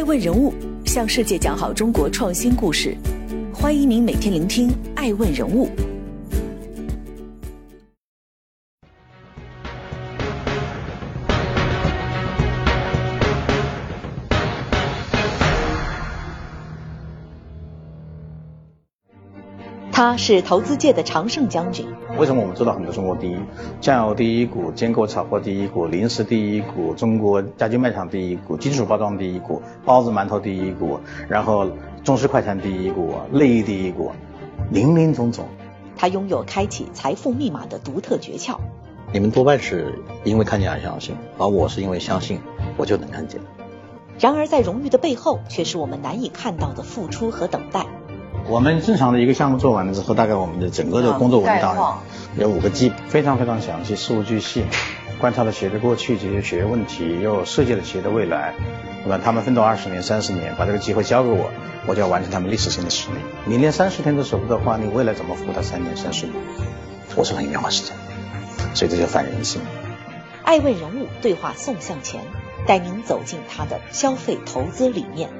爱问人物向世界讲好中国创新故事，欢迎您每天聆听《爱问人物》。他是投资界的常胜将军。为什么我们做到很多中国第一？酱油第一股，坚果炒货第一股，零食第一股，中国家居卖场第一股，金属包装第一股，包子馒头第一股，然后中式快餐第一股，内衣第一股，林林总总。他拥有开启财富密码的独特诀窍。你们多半是因为看见而相信，而我是因为相信，我就能看见。然而，在荣誉的背后，却是我们难以看到的付出和等待。我们正常的一个项目做完了之后，大概我们的整个的工作文档有五个 G，非常非常详细，事无巨细，观察了企业的过去，解决企业问题，又设计了企业的未来，对吧？他们奋斗二十年、三十年，把这个机会交给我，我就要完成他们历史性的使命。你连三十天都舍不得花，你未来怎么服务他三年、三十年？我是很愿意花时间，所以这叫反人性。爱问人物对话宋向前，带您走进他的消费投资理念。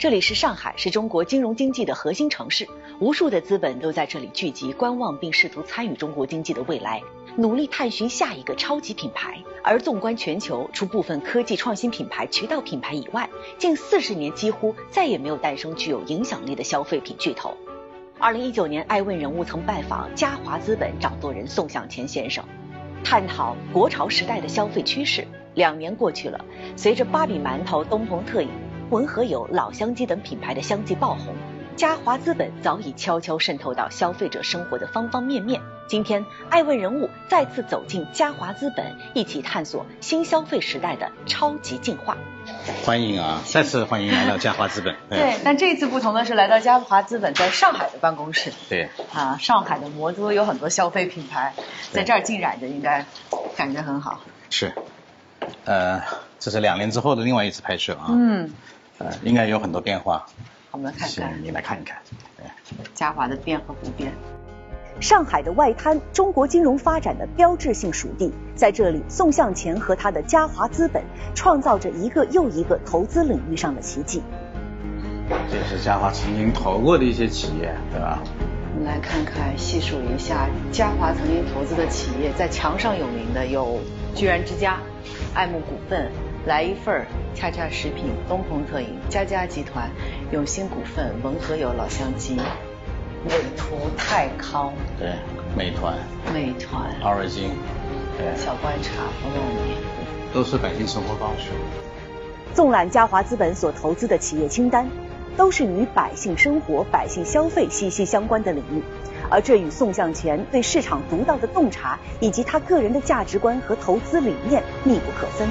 这里是上海，是中国金融经济的核心城市，无数的资本都在这里聚集、观望，并试图参与中国经济的未来，努力探寻下一个超级品牌。而纵观全球，除部分科技创新品牌、渠道品牌以外，近四十年几乎再也没有诞生具有影响力的消费品巨头。二零一九年，爱问人物曾拜访嘉华资本掌舵人宋向前先生，探讨国潮时代的消费趋势。两年过去了，随着芭比馒头、东鹏特饮。文和友、老乡鸡等品牌的相继爆红，嘉华资本早已悄悄渗透到消费者生活的方方面面。今天，爱问人物再次走进嘉华资本，一起探索新消费时代的超级进化。欢迎啊，再次欢迎来到嘉华资本。对，但这一次不同的是，来到嘉华资本在上海的办公室。对。啊，上海的魔都有很多消费品牌，在这儿浸染着，应该感觉很好。是。呃，这是两年之后的另外一次拍摄啊。嗯。呃，应该有很多变化。我们来看看，你来看一看。嘉华的变和不变。上海的外滩，中国金融发展的标志性属地，在这里，宋向前和他的嘉华资本创造着一个又一个投资领域上的奇迹。这是嘉华曾经投过的一些企业，对吧？我们来看看，细数一下嘉华曾经投资的企业，在墙上有名的有居然之家、爱慕股份。来一份儿，恰恰食品、东鹏特饮、佳佳集团、永兴股份、文和友、老乡鸡、美图、泰康，对，美团、美团、奥尔金，对，小观察，我问你，都是百姓生活方式。纵览嘉华资本所投资的企业清单，都是与百姓生活、百姓消费息息相关的领域，而这与宋向前对市场独到的洞察，以及他个人的价值观和投资理念密不可分。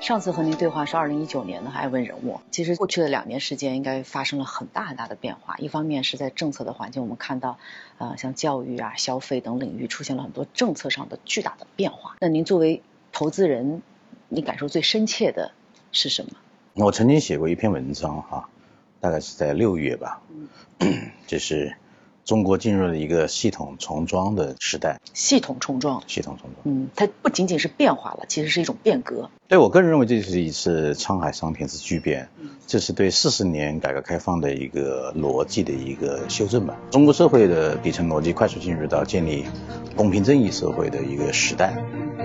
上次和您对话是二零一九年的爱问人物，其实过去的两年时间应该发生了很大很大的变化。一方面是在政策的环境，我们看到，呃，像教育啊、消费等领域出现了很多政策上的巨大的变化。那您作为投资人，你感受最深切的是什么？我曾经写过一篇文章哈，大概是在六月吧，就是。中国进入了一个系统重装的时代。系统重装。系统重装。嗯，它不仅仅是变化了，其实是一种变革。对我个人认为，这是一次沧海桑田之巨变。嗯。这是对四十年改革开放的一个逻辑的一个修正吧。中国社会的底层逻辑快速进入到建立公平正义社会的一个时代。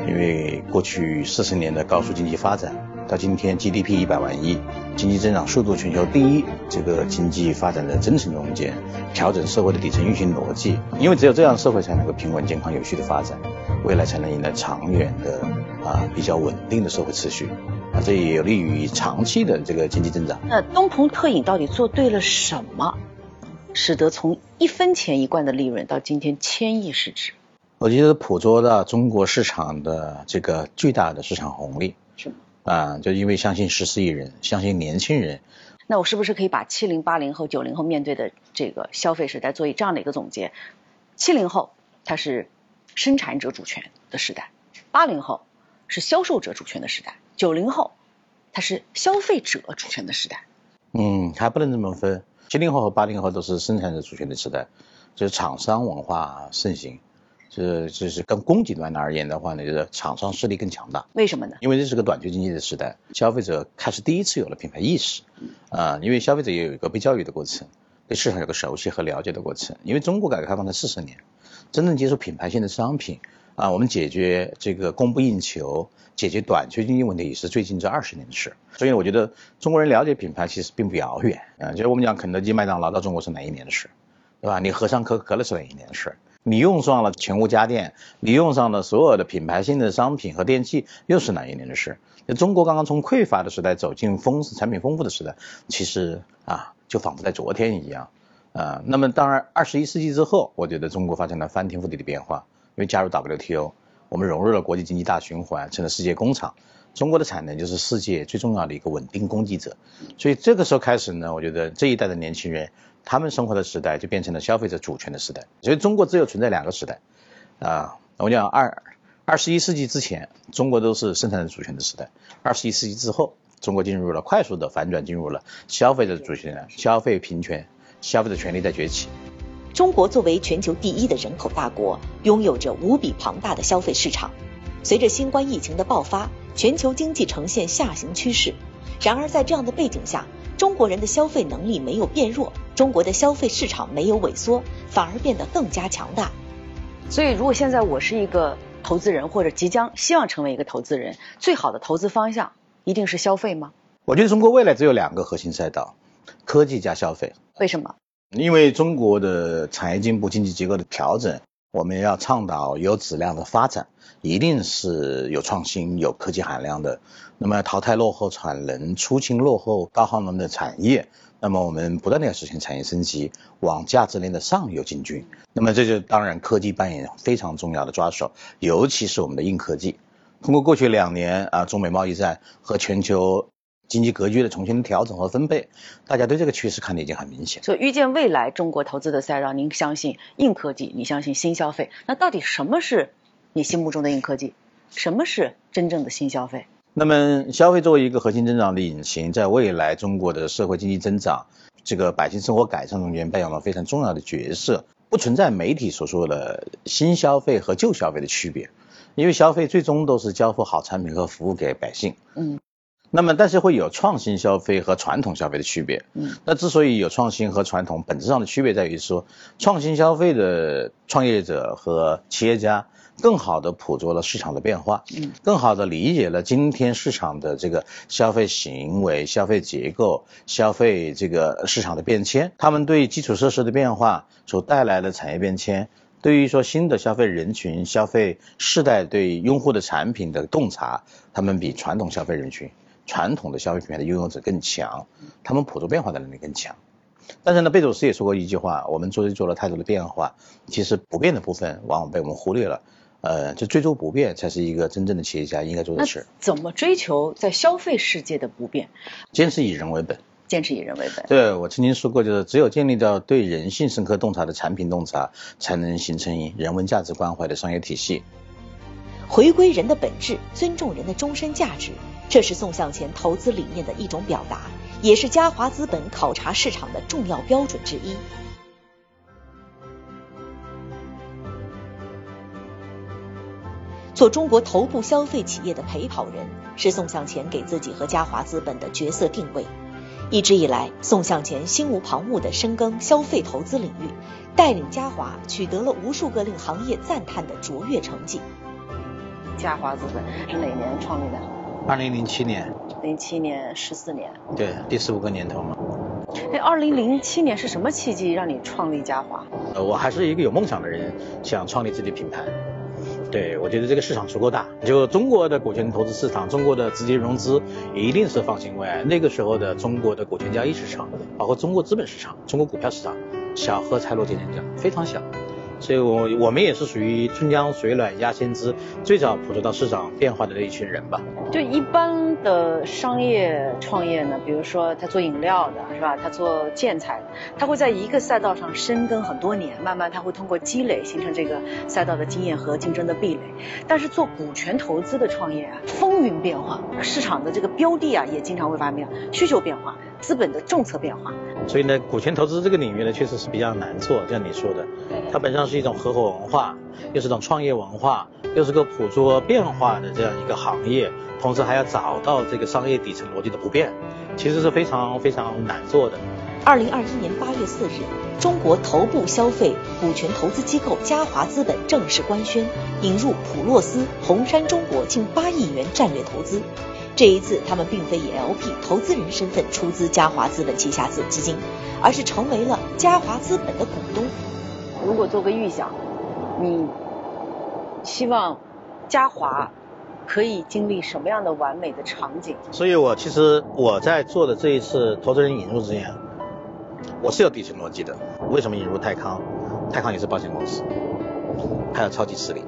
因为过去四十年的高速经济发展，到今天 GDP 一百万亿。经济增长速度全球第一，这个经济发展的真正中间，调整社会的底层运行逻辑，因为只有这样，社会才能够平稳、健康、有序的发展，未来才能迎来长远的啊比较稳定的社会秩序，啊，这也有利于长期的这个经济增长。那东鹏特饮到底做对了什么，使得从一分钱一罐的利润到今天千亿市值？我觉得捕捉到中国市场的这个巨大的市场红利。是。啊，就因为相信十四亿人，相信年轻人，那我是不是可以把七零八零后、九零后面对的这个消费时代做一这样的一个总结？七零后它是生产者主权的时代，八零后是销售者主权的时代，九零后它是消费者主权的时代。嗯，还不能这么分。七零后和八零后都是生产者主权的时代，就是厂商文化盛行。是，这是跟供给端的而言的话呢，就是厂商势力更强大。为什么呢？因为这是个短缺经济的时代，消费者开始第一次有了品牌意识。啊，因为消费者也有一个被教育的过程，对市场有个熟悉和了解的过程。因为中国改革开放才四十年，真正接受品牌性的商品啊，我们解决这个供不应求、解决短缺经济问题，也是最近这二十年的事。所以我觉得中国人了解品牌其实并不遥远。啊，就是我们讲肯德基、麦当劳到中国是哪一年的事，对吧？你喝上可口可乐是哪一年的事？你用上了全屋家电，你用上了所有的品牌性的商品和电器，又是哪一年的事？那中国刚刚从匮乏的时代走进丰产品丰富的时代，其实啊，就仿佛在昨天一样啊。那么当然，二十一世纪之后，我觉得中国发生了翻天覆地的变化，因为加入 WTO，我们融入了国际经济大循环，成了世界工厂。中国的产能就是世界最重要的一个稳定供给者。所以这个时候开始呢，我觉得这一代的年轻人。他们生活的时代就变成了消费者主权的时代，所以中国只有存在两个时代，啊，我讲二二十一世纪之前，中国都是生产者主权的时代；二十一世纪之后，中国进入了快速的反转，进入了消费者主权，消费平权，消费者权利在崛起。中国作为全球第一的人口大国，拥有着无比庞大的消费市场。随着新冠疫情的爆发，全球经济呈现下行趋势。然而在这样的背景下，中国人的消费能力没有变弱，中国的消费市场没有萎缩，反而变得更加强大。所以，如果现在我是一个投资人，或者即将希望成为一个投资人，最好的投资方向一定是消费吗？我觉得中国未来只有两个核心赛道：科技加消费。为什么？因为中国的产业进步、经济结构的调整，我们要倡导有质量的发展。一定是有创新、有科技含量的。那么淘汰落后产能、出清落后高耗能的产业。那么我们不断的要实现产业升级，往价值链的上游进军。那么这就当然科技扮演非常重要的抓手，尤其是我们的硬科技。通过过去两年啊，中美贸易战和全球经济格局的重新调整和分配，大家对这个趋势看的已经很明显。所以预见未来中国投资的赛道，您相信硬科技，你相信新消费？那到底什么是？你心目中的硬科技，什么是真正的新消费？那么，消费作为一个核心增长的引擎，在未来中国的社会经济增长、这个百姓生活改善中间扮演了非常重要的角色。不存在媒体所说的新消费和旧消费的区别，因为消费最终都是交付好产品和服务给百姓。嗯。那么，但是会有创新消费和传统消费的区别。嗯。那之所以有创新和传统，本质上的区别在于说，创新消费的创业者和企业家。更好的捕捉了市场的变化，嗯，更好的理解了今天市场的这个消费行为、消费结构、消费这个市场的变迁，他们对基础设施的变化所带来的产业变迁，对于说新的消费人群、消费世代对用户的产品的洞察，他们比传统消费人群、传统的消费品牌的拥有者更强，他们捕捉变化的能力更强。但是呢，贝佐斯也说过一句话：我们做做了太多的变化，其实不变的部分往往被我们忽略了。呃，就追逐不变才是一个真正的企业家应该做的事。怎么追求在消费世界的不变？坚持以人为本。坚持以人为本。对，我曾经说过，就是只有建立到对人性深刻洞察的产品洞察，才能形成人文价值关怀的商业体系。回归人的本质，尊重人的终身价值，这是宋向前投资理念的一种表达，也是嘉华资本考察市场的重要标准之一。做中国头部消费企业的陪跑人，是宋向前给自己和嘉华资本的角色定位。一直以来，宋向前心无旁骛地深耕消费投资领域，带领嘉华取得了无数个令行业赞叹的卓越成绩。嘉华资本是哪年创立的？二零零七年。零七年，十四年。对，第十五个年头嘛。哎，二零零七年是什么契机让你创立嘉华？呃，我还是一个有梦想的人，想创立自己的品牌。对，我觉得这个市场足够大，就中国的股权投资市场，中国的直接融资一定是方兴未艾。那个时候的中国的股权交易市场，包括中国资本市场、中国股票市场，小荷才露尖尖角非常小。所以，我我们也是属于春江水暖鸭先知，最早捕捉到市场变化的那一群人吧。就一般的商业创业呢，比如说他做饮料的，是吧？他做建材的，他会在一个赛道上深耕很多年，慢慢他会通过积累形成这个赛道的经验和竞争的壁垒。但是做股权投资的创业啊，风云变化，市场的这个标的啊也经常会发生变化，需求变化。资本的政策变化。所以呢，股权投资这个领域呢，确实是比较难做，像你说的，它本身是一种合伙文化，又是一种创业文化，又是个捕捉变化的这样一个行业，同时还要找到这个商业底层逻辑的不变，其实是非常非常难做的。二零二一年八月四日，中国头部消费股权投资机构嘉华资本正式官宣引入普洛斯、红杉中国近八亿元战略投资。这一次，他们并非以 LP 投资人身份出资嘉华资本旗下子基金，而是成为了嘉华资本的股东。如果做个预想，你希望嘉华可以经历什么样的完美的场景？所以我其实我在做的这一次投资人引入之前，我是有底层逻辑的。为什么引入泰康？泰康也是保险公司，它有超级实力。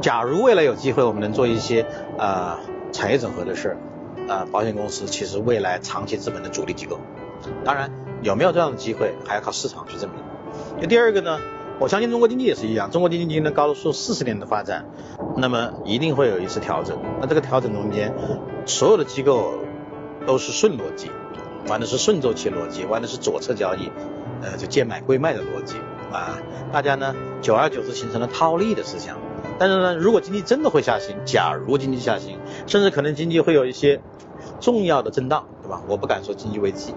假如未来有机会，我们能做一些呃。产业整合的事，呃，保险公司其实未来长期资本的主力机构，当然有没有这样的机会，还要靠市场去证明。那第二个呢，我相信中国经济也是一样，中国经济经历了高速四十年的发展，那么一定会有一次调整。那这个调整中间，所有的机构都是顺逻辑，玩的是顺周期逻辑，玩的是左侧交易，呃，就贱买贵卖的逻辑啊，大家呢，久而久之形成了套利的思想。但是呢，如果经济真的会下行，假如经济下行，甚至可能经济会有一些重要的震荡，对吧？我不敢说经济危机。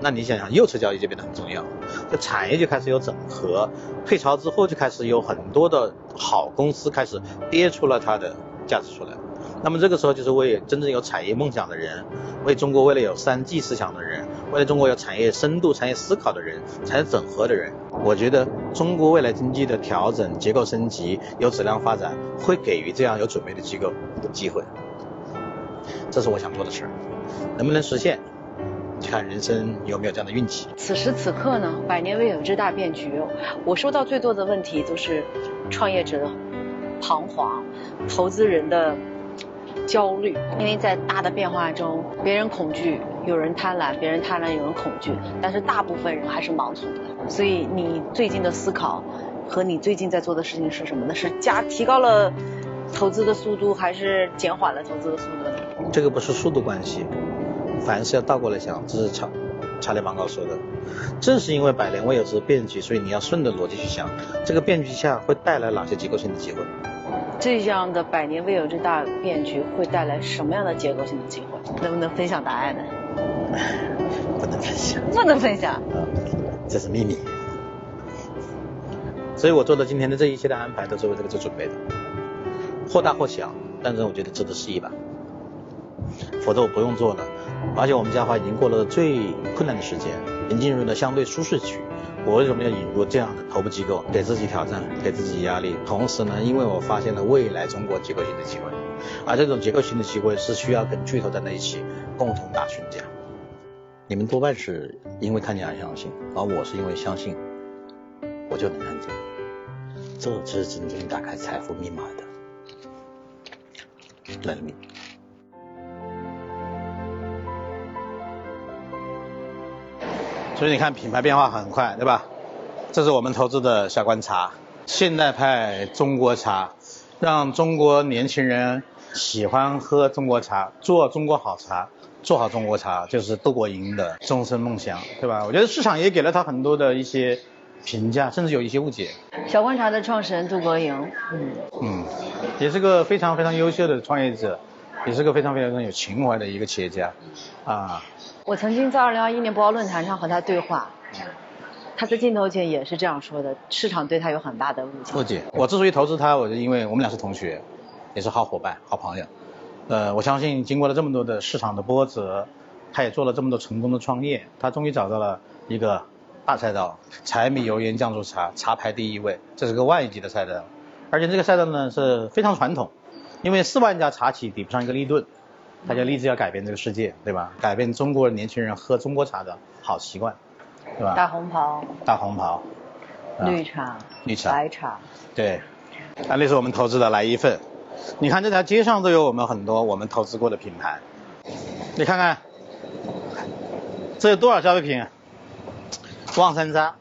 那你想想，右侧交易就变得很重要，这产业就开始有整合，退潮之后就开始有很多的好公司开始跌出了它的价值出来。那么这个时候就是为真正有产业梦想的人，为中国未来有三 G 思想的人，为了中国有产业深度、产业思考的人，产业整合的人，我觉得中国未来经济的调整、结构升级、有质量发展，会给予这样有准备的机构机会。这是我想做的事儿，能不能实现，看人生有没有这样的运气。此时此刻呢，百年未有之大变局，我收到最多的问题都是创业者的彷徨，投资人的。焦虑，因为在大的变化中，别人恐惧，有人贪婪，别人贪婪，有人恐惧，但是大部分人还是盲从的。所以你最近的思考和你最近在做的事情是什么呢？是加提高了投资的速度，还是减缓了投资的速度呢？这个不是速度关系，凡事要倒过来想。这是查查理芒格说的。正是因为百年未有之变局，所以你要顺着逻辑去想，这个变局下会带来哪些结构性的机会。这样的百年未有之大变局会带来什么样的结构性的机会？能不能分享答案呢？不能分享。不能分享。这是秘密。所以我做的今天的这一切的安排都是为这个做准备的，或大或小，但是我觉得值得试一把。否则我不用做了。而且我们家华已经过了最困难的时间，已经进入了相对舒适区。我为什么要引入这样的头部机构，给自己挑战，给自己压力？同时呢，因为我发现了未来中国结构性的机会，而这种结构性的机会是需要跟巨头站在一起共同打群架。你们多半是因为看见而相信，而我是因为相信，我就能看见。这才是真正打开财富密码的能力。所以你看，品牌变化很快，对吧？这是我们投资的小观茶，现代派中国茶，让中国年轻人喜欢喝中国茶，做中国好茶，做好中国茶，就是杜国营的终身梦想，对吧？我觉得市场也给了他很多的一些评价，甚至有一些误解。小观察的创始人杜国营，嗯嗯，也是个非常非常优秀的创业者，也是个非常非常有情怀的一个企业家，啊。我曾经在二零二一年博鳌论坛上和他对话，他在镜头前也是这样说的：市场对他有很大的误解。误解。我之所以投资他，我就因为我们俩是同学，也是好伙伴、好朋友。呃，我相信经过了这么多的市场的波折，他也做了这么多成功的创业，他终于找到了一个大赛道——柴米油盐酱醋茶，茶排第一位，这是个万亿级的赛道。而且这个赛道呢是非常传统，因为四万家茶企抵不上一个立顿。他就立志要改变这个世界，对吧？改变中国年轻人喝中国茶的好习惯，对吧？大红袍，大红袍，绿茶，绿茶，白茶，对。啊那是我们投资的来一份。你看这条街上都有我们很多我们投资过的品牌，你看看，这有多少消费品？望山楂，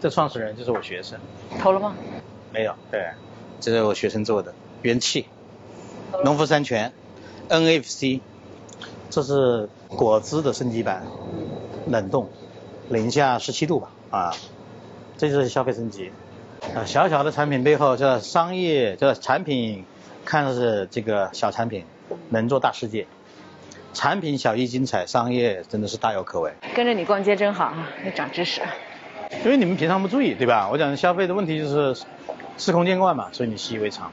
这创始人就是我学生。投了吗？没有，对，这是我学生做的。元气，农夫山泉。NFC，这是果汁的升级版，冷冻，零下十七度吧，啊，这就是消费升级。啊，小小的产品背后叫商业，叫产品，看是这个小产品，能做大世界。产品小亦精彩，商业真的是大有可为。跟着你逛街真好啊，又长知识。因为你们平常不注意，对吧？我讲消费的问题就是司空见惯嘛，所以你习以为常。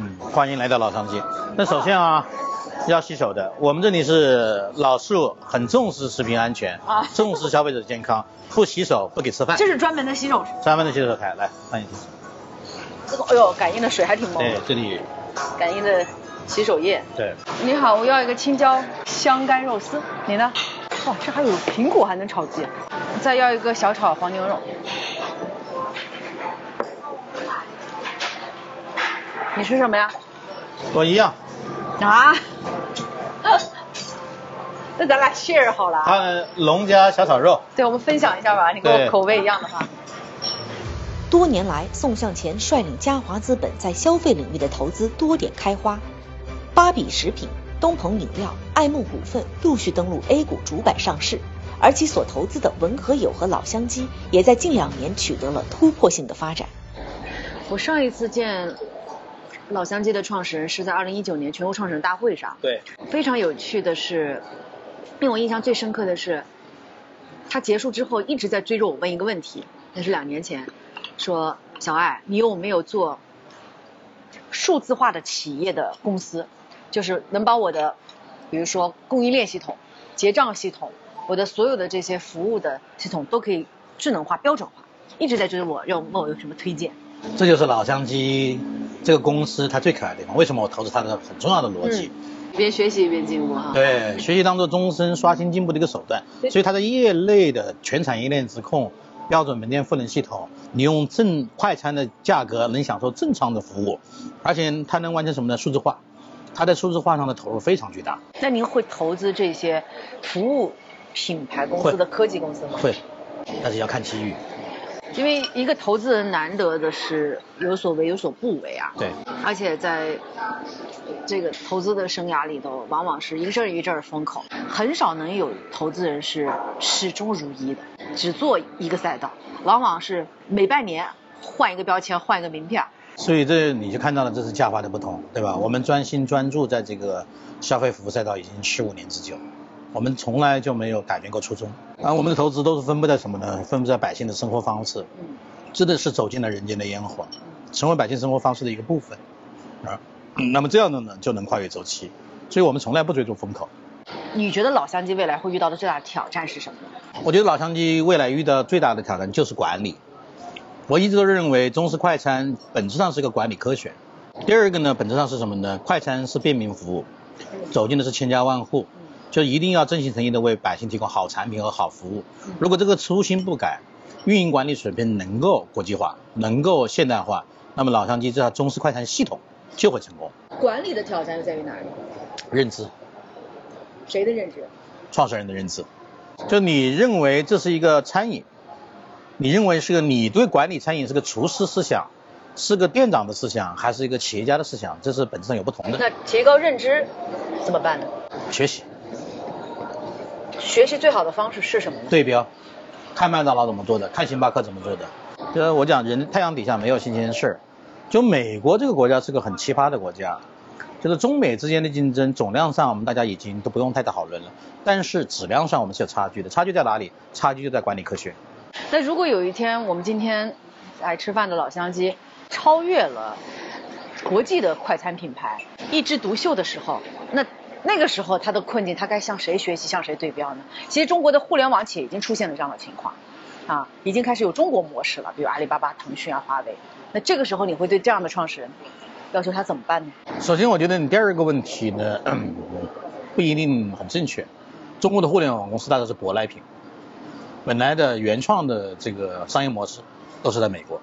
嗯，欢迎来到老商机。那首先啊，要洗手的。我们这里是老树，很重视食品安全，啊，重视消费者健康，不洗手不给吃饭。这是专门的洗手专门的洗手台，来欢迎。这个，哎呦，感应的水还挺猛。对，这里。感应的洗手液。对。你好，我要一个青椒香干肉丝，你呢？哇，这还有苹果还能炒鸡。再要一个小炒黄牛肉。你吃什么呀？我一样。啊？那咱俩 share 好了。啊，龙家小炒肉。对，我们分享一下吧。你跟我口味一样的话。多年来，宋向前率领嘉华资本在消费领域的投资多点开花，芭比食品、东鹏饮料、爱慕股份陆续登陆 A 股主板上市，而其所投资的文和友和老乡鸡也在近两年取得了突破性的发展。我上一次见。老乡鸡的创始人是在二零一九年全国创始人大会上。对。非常有趣的是，令我印象最深刻的是，他结束之后一直在追着我问一个问题，那是两年前，说小艾，你有没有做数字化的企业的公司，就是能把我的，比如说供应链系统、结账系统，我的所有的这些服务的系统都可以智能化、标准化，一直在追着我，要问我有什么推荐。这就是老乡鸡这个公司它最可爱的地方。为什么我投资它的很重要的逻辑？一边学习一边进步哈。对，学习当做终身刷新进步的一个手段。所以它的业内的全产业链直控、标准门店赋能系统，你用正快餐的价格能享受正常的服务，而且它能完成什么呢？数字化。它在数字化上的投入非常巨大。那您会投资这些服务品牌公司的科技公司吗？会，但是要看机遇。因为一个投资人难得的是有所为有所不为啊，对，而且在这个投资的生涯里头，往往是一阵一阵风口，很少能有投资人是始终如一的，只做一个赛道，往往是每半年换一个标签，换一个名片。所以这你就看到了，这是价法的不同，对吧？我们专心专注在这个消费服务赛道已经十五年之久。我们从来就没有改变过初衷，而我们的投资都是分布在什么呢？分布在百姓的生活方式，真的是走进了人间的烟火，成为百姓生活方式的一个部分啊。那么这样的呢，就能跨越周期，所以我们从来不追逐风口。你觉得老乡鸡未来会遇到的最大的挑战是什么？我觉得老乡鸡未来遇到最大的挑战就是管理。我一直都认为中式快餐本质上是个管理科学。第二个呢，本质上是什么呢？快餐是便民服务，走进的是千家万户。就一定要真心诚意的为百姓提供好产品和好服务。如果这个初心不改，运营管理水平能够国际化，能够现代化，那么老乡鸡这套中式快餐系统就会成功。管理的挑战又在于哪里？认知。谁的认知？创始人的认知。就你认为这是一个餐饮，你认为是个你对管理餐饮是个厨师思想，是个店长的思想，还是一个企业家的思想？这是本质上有不同的。那提高认知怎么办呢？学习。学习最好的方式是什么呢？对标，看麦当劳怎么做的，看星巴克怎么做的。就是我讲，人太阳底下没有新鲜事儿。就美国这个国家是个很奇葩的国家，就是中美之间的竞争，总量上我们大家已经都不用太讨论了，但是质量上我们是有差距的。差距在哪里？差距就在管理科学。那如果有一天我们今天来吃饭的老乡鸡超越了国际的快餐品牌，一枝独秀的时候，那？那个时候他的困境，他该向谁学习，向谁对标呢？其实中国的互联网企业已经出现了这样的情况，啊，已经开始有中国模式了，比如阿里巴巴、腾讯啊、华为。那这个时候你会对这样的创始人要求他怎么办呢？首先，我觉得你第二个问题呢，不一定很正确。中国的互联网公司大多是舶来品，本来的原创的这个商业模式都是在美国，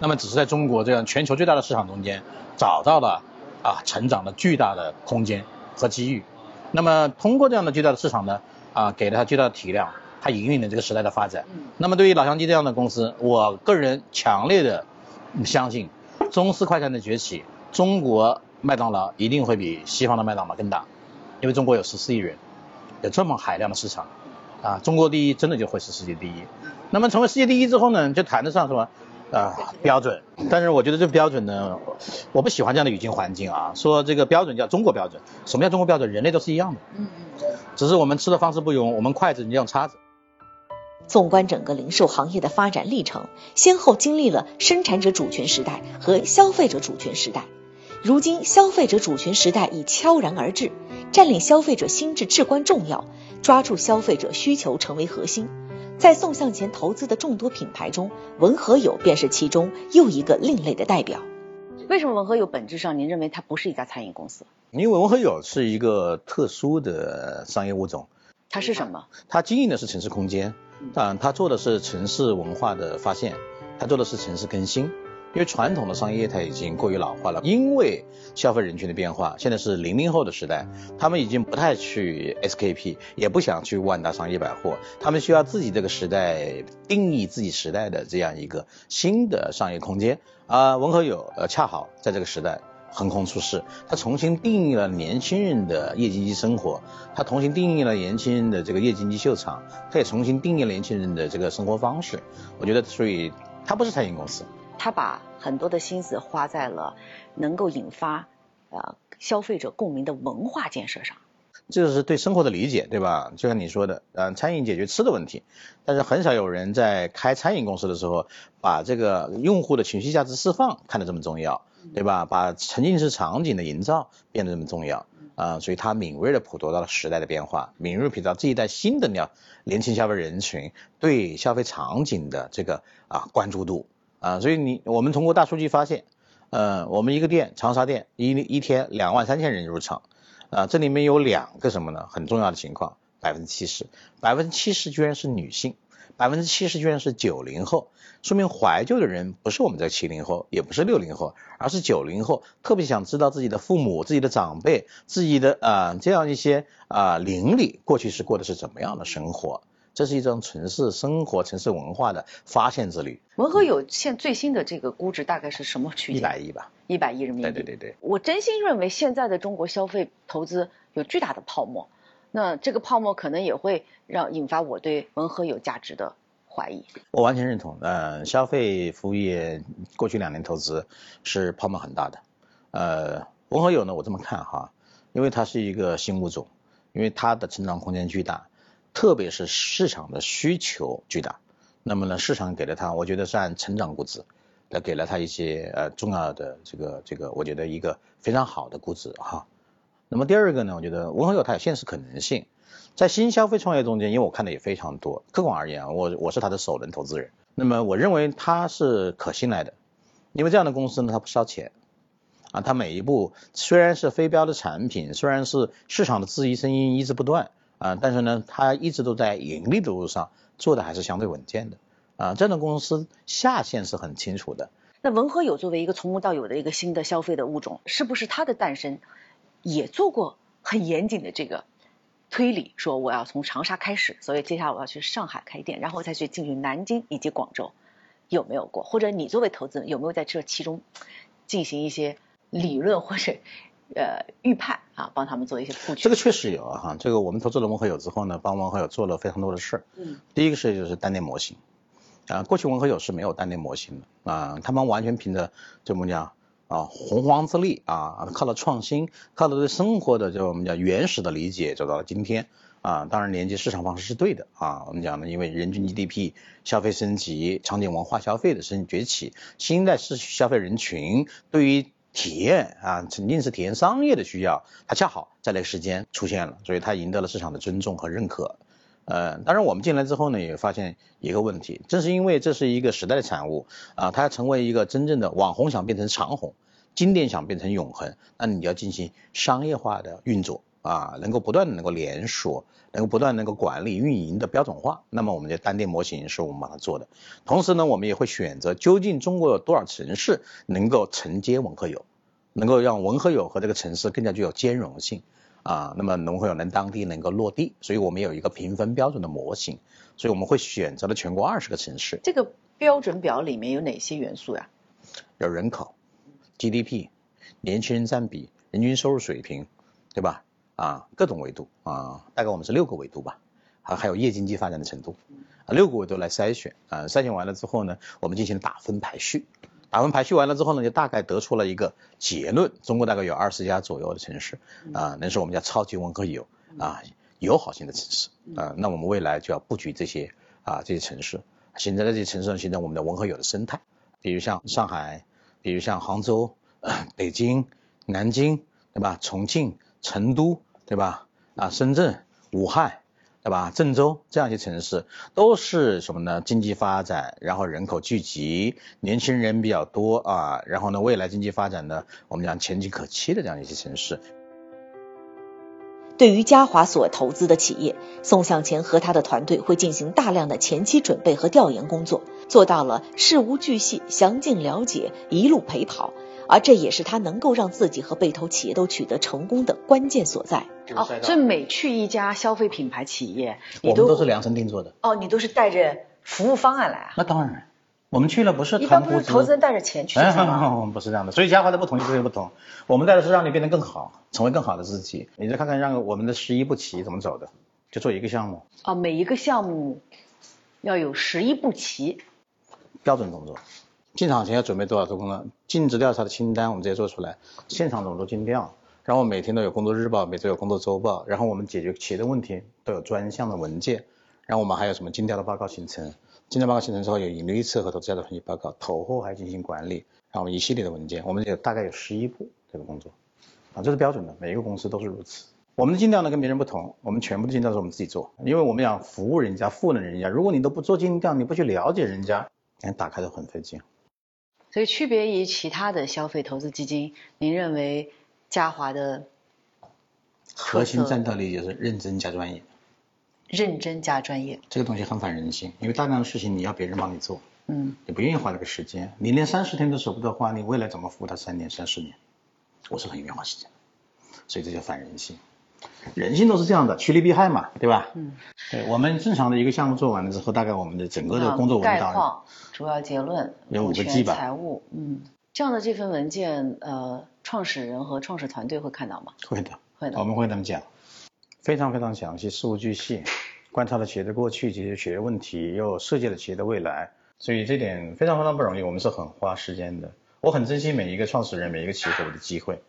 那么只是在中国这样全球最大的市场中间找到了啊成长的巨大的空间。和机遇，那么通过这样的巨大的市场呢，啊，给了它巨大的体量，它引领了这个时代的发展。那么对于老乡鸡这样的公司，我个人强烈的相信，中式快餐的崛起，中国麦当劳一定会比西方的麦当劳更大，因为中国有十四亿人，有这么海量的市场，啊，中国第一真的就会是世界第一。那么成为世界第一之后呢，就谈得上什么啊标准？但是我觉得这个标准呢，我不喜欢这样的语境环境啊，说这个标准叫中国标准。什么叫中国标准？人类都是一样的，嗯嗯，只是我们吃的方式不同，我们筷子你用叉子。纵观整个零售行业的发展历程，先后经历了生产者主权时代和消费者主权时代。如今，消费者主权时代已悄然而至，占领消费者心智至关重要，抓住消费者需求成为核心。在宋向前投资的众多品牌中，文和友便是其中又一个另类的代表。为什么文和友本质上您认为它不是一家餐饮公司？因为文和友是一个特殊的商业物种。它是什么？它经营的是城市空间。但它做的是城市文化的发现，它做的是城市更新。因为传统的商业业态已经过于老化了，因为消费人群的变化，现在是零零后的时代，他们已经不太去 SKP，也不想去万达商业百货，他们需要自己这个时代定义自己时代的这样一个新的商业空间。啊，文和友呃恰好在这个时代。横空出世，他重新定义了年轻人的夜经济生活，他重新定义了年轻人的这个夜经济秀场，他也重新定义了年轻人的这个生活方式。我觉得，所以他不是餐饮公司，他把很多的心思花在了能够引发呃消费者共鸣的文化建设上。这就是对生活的理解，对吧？就像你说的，嗯，餐饮解决吃的问题，但是很少有人在开餐饮公司的时候，把这个用户的情绪价值释放看得这么重要。对吧？把沉浸式场景的营造变得这么重要啊，所以他敏锐的捕捉到了时代的变化，敏锐捕捉到这一代新的年年轻消费人群对消费场景的这个啊关注度啊，所以你我们通过大数据发现，呃，我们一个店长沙店一一天两万三千人入场啊，这里面有两个什么呢？很重要的情况，百分之七十，百分之七十居然是女性。百分之七十居然是九零后，说明怀旧的人不是我们这七零后，也不是六零后，而是九零后，特别想知道自己的父母、自己的长辈、自己的啊这样一些啊邻里过去是过的是怎么样的生活，这是一种城市生活、城市文化的发现之旅。文和友现最新的这个估值大概是什么区间？一百亿吧，一百亿人民币。对对对对，我真心认为现在的中国消费投资有巨大的泡沫。那这个泡沫可能也会让引发我对文和友价值的怀疑。我完全认同，呃，消费服务业过去两年投资是泡沫很大的。呃，文和友呢，我这么看哈，因为它是一个新物种，因为它的成长空间巨大，特别是市场的需求巨大。那么呢，市场给了它，我觉得是按成长估值，来给了它一些呃重要的这个这个，我觉得一个非常好的估值哈。那么第二个呢，我觉得文和友它有现实可能性，在新消费创业中间，因为我看的也非常多，客观而言，我我是他的首轮投资人，那么我认为它是可信赖的，因为这样的公司呢，它不烧钱，啊，它每一步虽然是非标的产品，虽然是市场的质疑声音一直不断，啊，但是呢，它一直都在盈利的路上做的还是相对稳健的，啊，这样的公司下限是很清楚的。那文和友作为一个从无到有的一个新的消费的物种，是不是它的诞生？也做过很严谨的这个推理，说我要从长沙开始，所以接下来我要去上海开店，然后再去进军南京以及广州，有没有过？或者你作为投资人有没有在这其中进行一些理论或者呃预判啊，帮他们做一些布局？这个确实有啊，哈，这个我们投资了文和友之后呢，帮文和友做了非常多的事儿。嗯。第一个事就是单店模型啊，过去文和友是没有单店模型的啊，他们完全凭着怎么讲？啊，洪荒之力啊，靠了创新，靠了对生活的就我们讲原始的理解，走到了今天啊。当然，连接市场方式是对的啊。我们讲呢，因为人均 GDP 消费升级，场景文化消费的升崛起，新一代是消费人群对于体验啊，沉浸式体验商业的需要，它恰好在那个时间出现了，所以它赢得了市场的尊重和认可。呃，当然我们进来之后呢，也发现一个问题，正是因为这是一个时代的产物啊，它要成为一个真正的网红，想变成长红，经典想变成永恒，那你要进行商业化的运作啊，能够不断的能够连锁，能够不断能够管理运营的标准化，那么我们的单店模型是我们把它做的，同时呢，我们也会选择究竟中国有多少城市能够承接文和友，能够让文和友和这个城市更加具有兼容性。啊，那么农和友能当地能够落地，所以我们有一个评分标准的模型，所以我们会选择了全国二十个城市。这个标准表里面有哪些元素呀？有人口、GDP、年轻人占比、人均收入水平，对吧？啊，各种维度啊，大概我们是六个维度吧，还还有夜经济发展的程度，啊，六个维度来筛选啊，筛选完了之后呢，我们进行了打分排序，打完排序完了之后呢，就大概得出了一个结论，中国大概有二十家左右的城市啊，能是我们叫超级文和友啊友好型的城市啊，那我们未来就要布局这些啊这些城市，形成在这些城市上形成我们的文和友的生态，比如像上海，比如像杭州、北京、南京，对吧？重庆、成都。对吧？啊，深圳、武汉，对吧？郑州这样一些城市都是什么呢？经济发展，然后人口聚集，年轻人比较多啊，然后呢，未来经济发展呢，我们讲前景可期的这样一些城市。对于嘉华所投资的企业，宋向前和他的团队会进行大量的前期准备和调研工作，做到了事无巨细、详尽了解、一路陪跑。而这也是他能够让自己和被投企业都取得成功的关键所在。哦，所以每去一家消费品牌企业，我们都是量身定做的。哦，你都是带着服务方案来啊？那当然，我们去了不是谈不是投资人带着钱去的吗？不是这样的，所以嘉华的不同就是不同。我们带的是让你变得更好，成为更好的自己。你再看看让我们的十一步棋怎么走的，就做一个项目。哦，每一个项目要有十一步棋，标准动作。进场前要准备多少工作？尽职调查的清单我们直接做出来，现场怎么做尽调？然后每天都有工作日报，每周有工作周报，然后我们解决企业的问题都有专项的文件，然后我们还有什么尽调的报告形成？尽调报告形成之后有盈利预测和投资价值分析报告，投后还进行管理，然后一系列的文件，我们有大概有十一步这个工作，啊，这是标准的，每一个公司都是如此。我们的尽调呢跟别人不同，我们全部的尽调是我们自己做，因为我们想服务人家，赋能人家。如果你都不做尽调，你不去了解人家，连打开都很费劲。所以，区别于其他的消费投资基金，您认为嘉华的核心战斗力就是认真加专业。认真加专业，这个东西很反人性，因为大量的事情你要别人帮你做，嗯，你不愿意花那个时间，你连三十天都舍不得花，你未来怎么服务他三年、三十年？我是很愿意花时间，所以这叫反人性。人性都是这样的，趋利避害嘛，对吧？嗯，对我们正常的一个项目做完了之后，大概我们的整个的工作文档、主要结论、有五个 G 吧，财务，嗯，这样的这份文件，呃，创始人和创始团队会看到吗？会的，会的，我们会跟他们讲，非常非常详细，事无巨细，观察了企业的过去，解决企业问题，又设计了企业的未来，所以这点非常非常不容易，我们是很花时间的，我很珍惜每一个创始人，每一个企业给我的机会。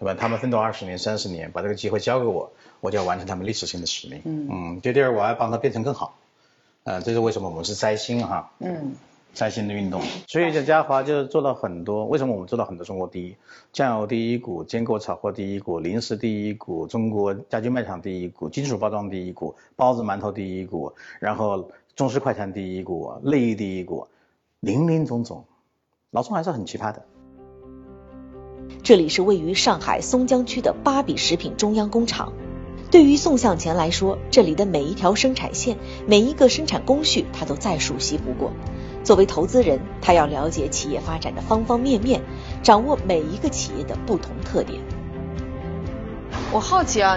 对吧？他们奋斗二十年、三十年，把这个机会交给我，我就要完成他们历史性的使命。嗯嗯，就第二，我要帮他变成更好。呃，这是为什么我们是摘星哈？嗯，摘星的运动。所以，这嘉华就做了很多。为什么我们做到很多中国第一？酱油第一股，坚果炒货第一股，零食第一股，中国家居卖场第一股，金属包装第一股，包子馒头第一股，然后中式快餐第一股，内衣第一股，林林总总，老宋还是很奇葩的。这里是位于上海松江区的芭比食品中央工厂。对于宋向前来说，这里的每一条生产线、每一个生产工序，他都再熟悉不过。作为投资人，他要了解企业发展的方方面面，掌握每一个企业的不同特点。我好奇啊，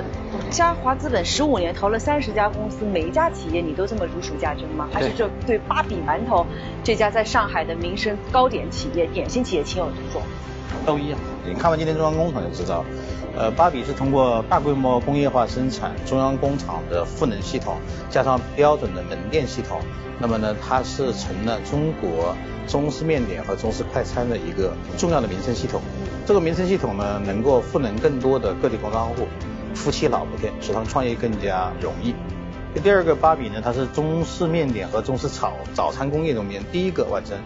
嘉华资本十五年投了三十家公司，每一家企业你都这么如数家珍吗？还是这对芭比馒头这家在上海的民生糕点企业、点心企业情有独钟？都一样，你看完今天中央工厂就知道，呃，芭比是通过大规模工业化生产，中央工厂的赋能系统，加上标准的门店系统，那么呢，它是成了中国中式面点和中式快餐的一个重要的民生系统。这个民生系统呢，能够赋能更多的个体工商户、夫妻老婆店，使他们创业更加容易。第二个，芭比呢，它是中式面点和中式炒早餐工业中间第一个完成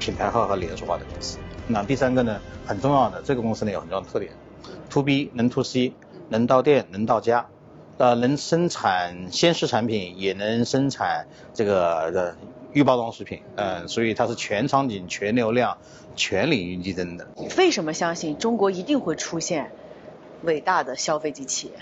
品牌化和连锁化的公司。那第三个呢，很重要的，这个公司呢有很重要的特点，to B 能 to C，能到店能到家，呃，能生产鲜食产品，也能生产这个的预包装食品，嗯，所以它是全场景、全流量、全领域竞争的。为什么相信中国一定会出现伟大的消费级企业？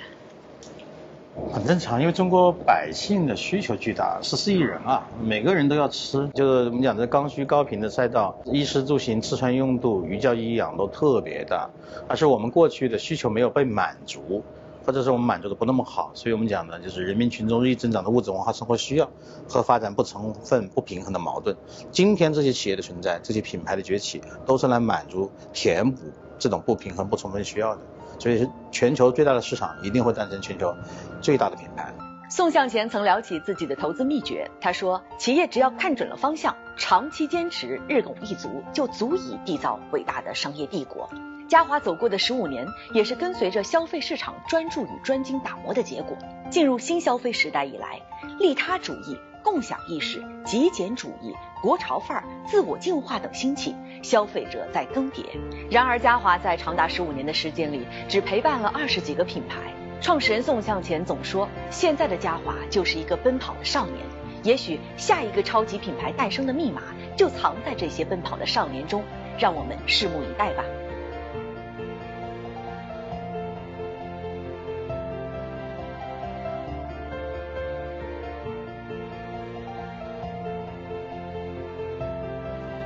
很正常，因为中国百姓的需求巨大，十四亿人啊，每个人都要吃，就是我们讲的刚需高频的赛道，衣食住行、吃穿用度、寓教于养都特别大，而是我们过去的需求没有被满足，或者是我们满足的不那么好，所以我们讲的，就是人民群众日益增长的物质文化生活需要和发展不充分、不平衡的矛盾。今天这些企业的存在，这些品牌的崛起，都是来满足、填补这种不平衡、不充分需要的。所以是，全球最大的市场一定会诞生全球最大的品牌。宋向前曾聊起自己的投资秘诀，他说：“企业只要看准了方向，长期坚持，日拱一卒，就足以缔造伟大的商业帝国。”嘉华走过的十五年，也是跟随着消费市场专注与专精打磨的结果。进入新消费时代以来，利他主义、共享意识、极简主义、国潮范儿、自我净化等兴起，消费者在更迭。然而，嘉华在长达十五年的时间里，只陪伴了二十几个品牌。创始人宋向前总说：“现在的嘉华就是一个奔跑的少年，也许下一个超级品牌诞生的密码就藏在这些奔跑的少年中，让我们拭目以待吧。”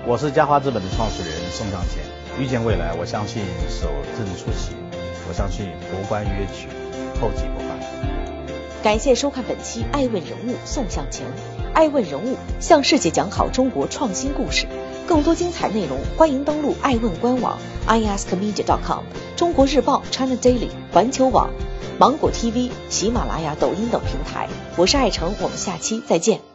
我是嘉华资本的创始人宋向前，遇见未来，我相信守正出奇，我相信夺冠约取。厚积薄发。感谢收看本期《爱问人物》宋向前，《爱问人物》向世界讲好中国创新故事。更多精彩内容，欢迎登录爱问官网 iaskmedia.com、中国日报 China Daily、环球网、芒果 TV、喜马拉雅、抖音等平台。我是爱成，我们下期再见。